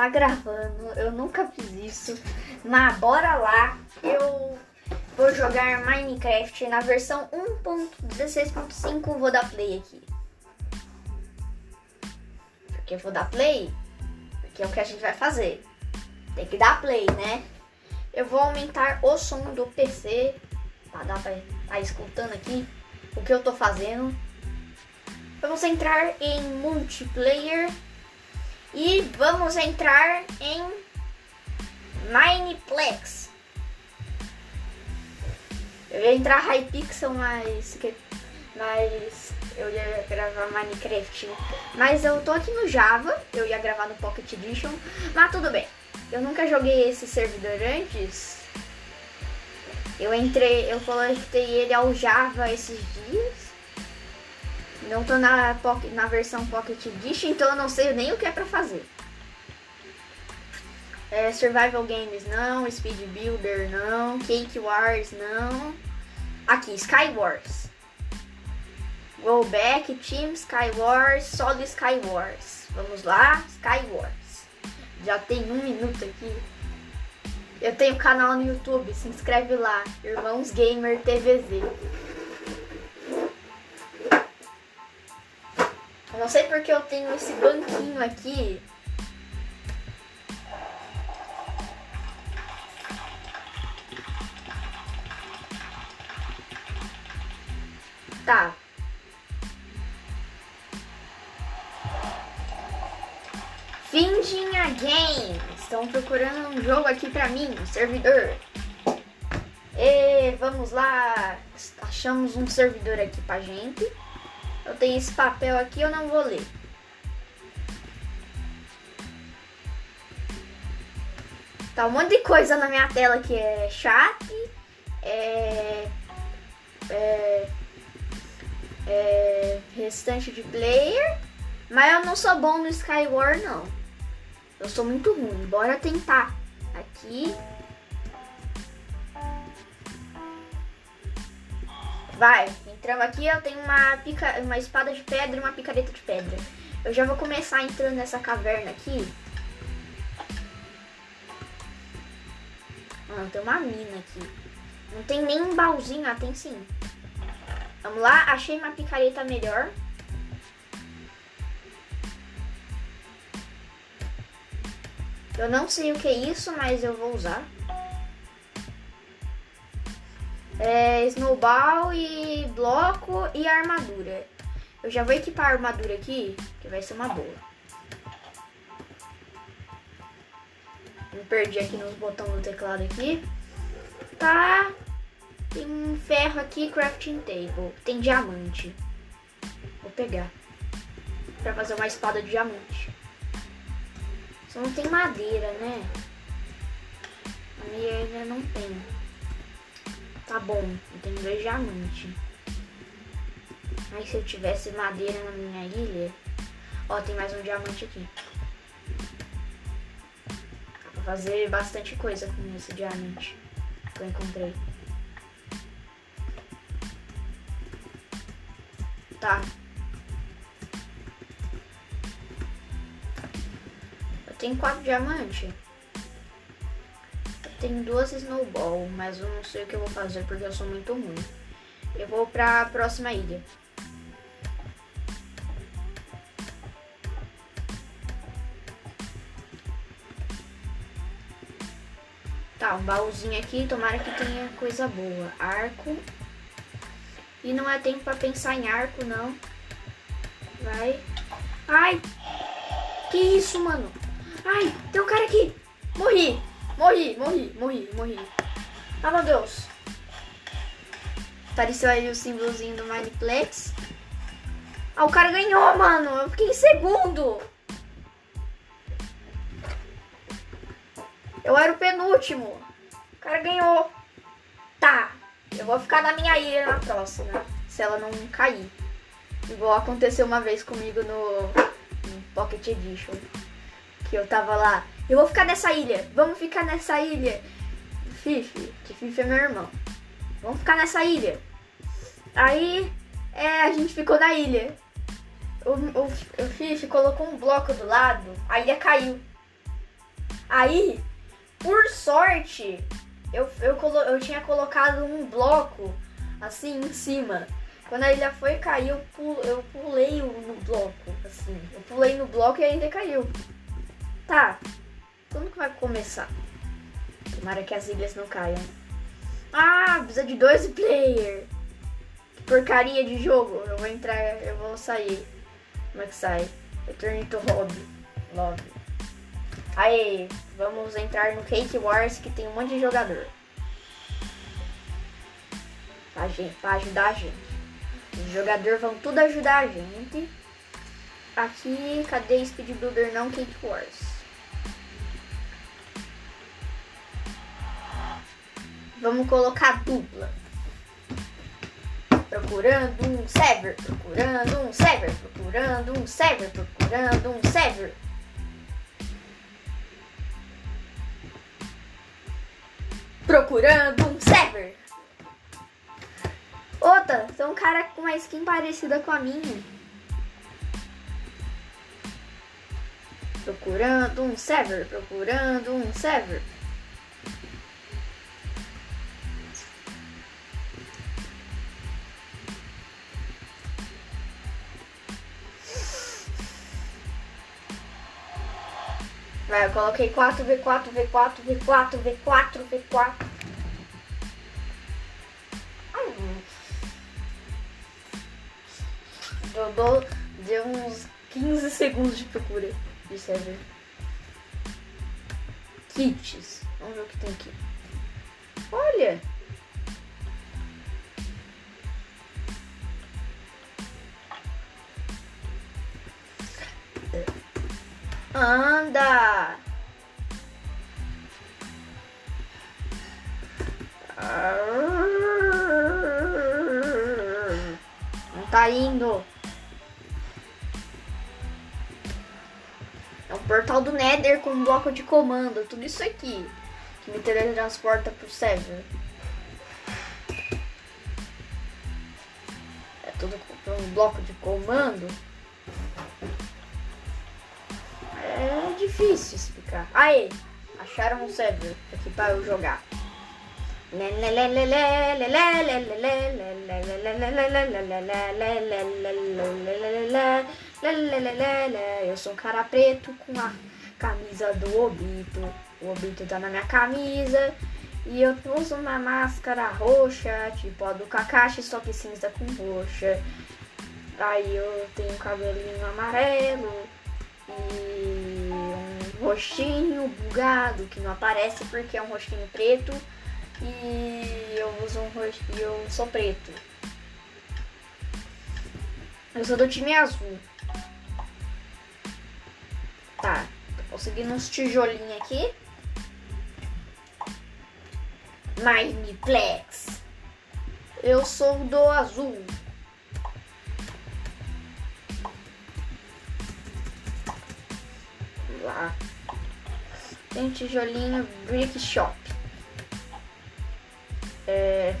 tá gravando. Eu nunca fiz isso. Mas bora lá. Eu vou jogar Minecraft na versão 1.16.5. Vou dar play aqui. Porque eu vou dar play? Porque é o que a gente vai fazer. Tem que dar play, né? Eu vou aumentar o som do PC. Pra dar pra tá escutando aqui o que eu tô fazendo. Vamos entrar em multiplayer e vamos entrar em Mineplex. Eu ia entrar Hypixel, mas, mas eu ia gravar Minecraft. Mas eu tô aqui no Java, eu ia gravar no Pocket Edition, mas tudo bem. Eu nunca joguei esse servidor antes. Eu entrei, eu conectei ele ao Java esses dias. Não tô na, na versão Pocket Edition, então eu não sei nem o que é pra fazer. É, Survival Games não, Speed Builder não, Cake Wars não. Aqui, Sky Wars. Go Back, Team Sky Wars, Solo Sky Wars. Vamos lá, Sky Wars. Já tem um minuto aqui. Eu tenho canal no YouTube, se inscreve lá, Irmãos Gamer TVZ. Sei porque eu tenho esse banquinho aqui. Tá. Findinha Game. Estão procurando um jogo aqui pra mim, um servidor. E vamos lá. Achamos um servidor aqui pra gente. Eu tenho esse papel aqui, eu não vou ler. Tá um monte de coisa na minha tela que é chat, é, é, é restante de player, mas eu não sou bom no Skyward não. Eu sou muito ruim. Bora tentar. Aqui. Vai, entramos aqui, eu tenho uma, pica, uma espada de pedra e uma picareta de pedra. Eu já vou começar entrando nessa caverna aqui. Ah, tem uma mina aqui. Não tem nem um baúzinho, ah, tem sim. Vamos lá, achei uma picareta melhor. Eu não sei o que é isso, mas eu vou usar. É, snowball e bloco e armadura. Eu já vou equipar a armadura aqui, que vai ser uma boa. Me perdi aqui nos botões do teclado aqui. Tá. Tem um ferro aqui, crafting table. Tem diamante. Vou pegar. Pra fazer uma espada de diamante. Só não tem madeira, né? A minha ainda não tem. Tá bom, eu tenho dois diamantes. Mas se eu tivesse madeira na minha ilha... Ó, tem mais um diamante aqui. Dá pra fazer bastante coisa com esse diamante que eu encontrei. Tá. Eu tenho quatro diamantes. Tenho duas snowball, mas eu não sei o que eu vou fazer porque eu sou muito ruim. Eu vou pra próxima ilha. Tá, um baúzinho aqui, tomara que tenha coisa boa. Arco. E não é tempo pra pensar em arco, não. Vai. Ai! Que isso, mano? Ai, tem um cara aqui! Morri! Morri, morri, morri, morri. Ah, meu Deus. Apareceu aí o símbolozinho do Mineplex. Ah, o cara ganhou, mano. Eu fiquei em segundo. Eu era o penúltimo. O cara ganhou. Tá. Eu vou ficar na minha ilha na próxima. Se ela não cair. Igual aconteceu uma vez comigo no, no Pocket Edition. Que eu tava lá. Eu vou ficar nessa ilha. Vamos ficar nessa ilha. Fifi, que Fifi é meu irmão. Vamos ficar nessa ilha. Aí, é, a gente ficou na ilha. O, o, o Fifi colocou um bloco do lado, a ilha caiu. Aí, por sorte, eu, eu, colo, eu tinha colocado um bloco assim em cima. Quando a ilha foi cair, eu, eu pulei no bloco, assim. Eu pulei no bloco e a ilha caiu. Tá. Quando que vai começar? Tomara que as ilhas não caiam. Ah, precisa de dois player. Que porcaria de jogo. Eu vou entrar, eu vou sair. Como é que sai? Return to hobby. Love. Aí, vamos entrar no Cake Wars que tem um monte de jogador. Pra, gente, pra ajudar a gente. Os jogadores vão tudo ajudar a gente. Aqui, cadê Speed Builder não Cake Wars? Vamos colocar dupla. Procurando um server, procurando um server, procurando um server, procurando um server. Procurando um server. Outra, tem um cara com uma skin parecida com a minha. Procurando um server, procurando um server. Vai, eu coloquei 4, V4, V4, V4, V4, V4. Deu, deu, deu uns 15 segundos de procura de server. Kits. Vamos ver o que tem aqui. Olha! Anda! Não tá indo. É um portal do Nether com um bloco de comando. Tudo isso aqui. Que me teletransporta pro server. É tudo com um bloco de comando. Difícil explicar. Aí, acharam um server aqui para eu jogar. Eu sou um cara preto com a camisa do Obito. O Obito tá na minha camisa. E eu uso uma máscara roxa, tipo a do Kakashi, só que cinza com roxa. Aí eu tenho um cabelinho amarelo e um rostinho bugado que não aparece porque é um rostinho preto e eu uso um rostinho, eu sou preto. Eu sou do time azul. Tá, tô conseguindo uns tijolinhos aqui. Mineplex. Eu sou do azul. Tem tijolinho Brick Shop. É...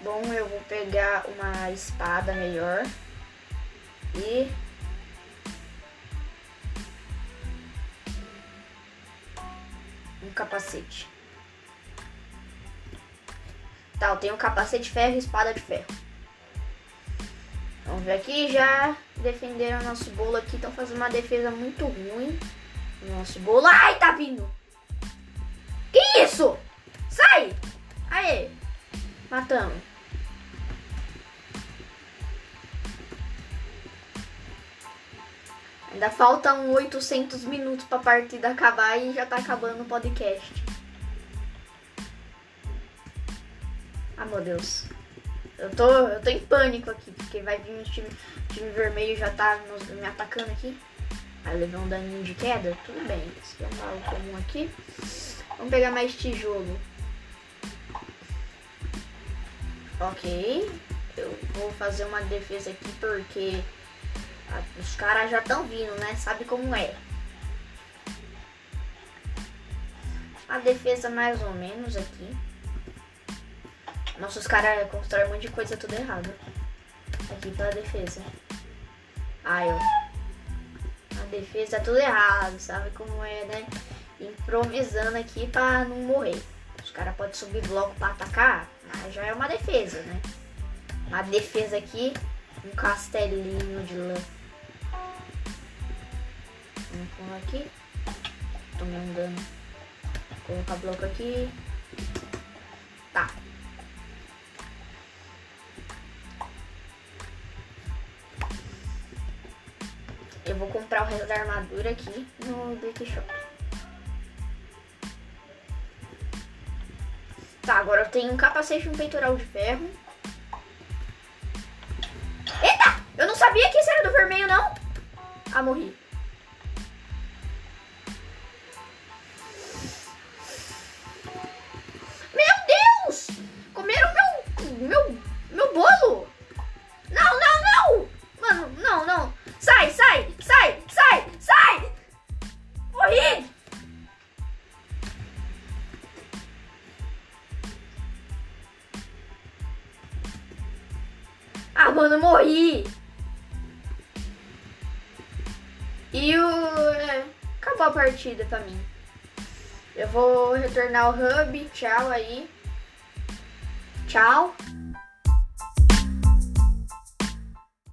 Bom, eu vou pegar uma espada melhor. E... Um capacete. Tá, eu tenho um capacete de ferro e espada de ferro. Vamos ver aqui, já defenderam nosso bolo aqui. Estão fazendo uma defesa muito ruim. Nosso bolo. Ai, tá vindo! Que isso? Sai! Aê! Matamos. Ainda faltam 800 minutos pra partida acabar e já tá acabando o podcast. Ah, meu Deus. Eu tô, eu tô em pânico aqui, porque vai vir um time, time vermelho já tá nos, me atacando aqui. Aí levou um daninho de queda, tudo bem. Esse é um mal comum aqui. Vamos pegar mais tijolo. Ok. Eu vou fazer uma defesa aqui porque os caras já estão vindo, né? Sabe como é. A defesa mais ou menos aqui. Nossa, os caras constroem um monte de coisa tudo errado. Aqui pela defesa. Ai, ó. Ah, defesa tudo errado, sabe como é, né? Improvisando aqui pra não morrer. Os caras podem subir bloco pra atacar, mas já é uma defesa, né? Uma defesa aqui, um castelinho de lã. Vamos pôr aqui. Tomei um dano. Colocar bloco aqui. Vou comprar o resto da armadura aqui no Brick Shop. Tá, agora eu tenho um capacete e um peitoral de ferro. Eita! Eu não sabia que esse era do vermelho, não. Ah, morri. Mano, morri! E o... é, acabou a partida pra mim. Eu vou retornar ao hub. Tchau aí. Tchau.